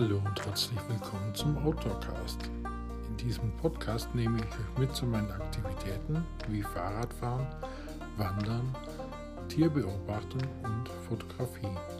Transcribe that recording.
Hallo und herzlich willkommen zum Outdoorcast. In diesem Podcast nehme ich euch mit zu meinen Aktivitäten wie Fahrradfahren, Wandern, Tierbeobachtung und Fotografie.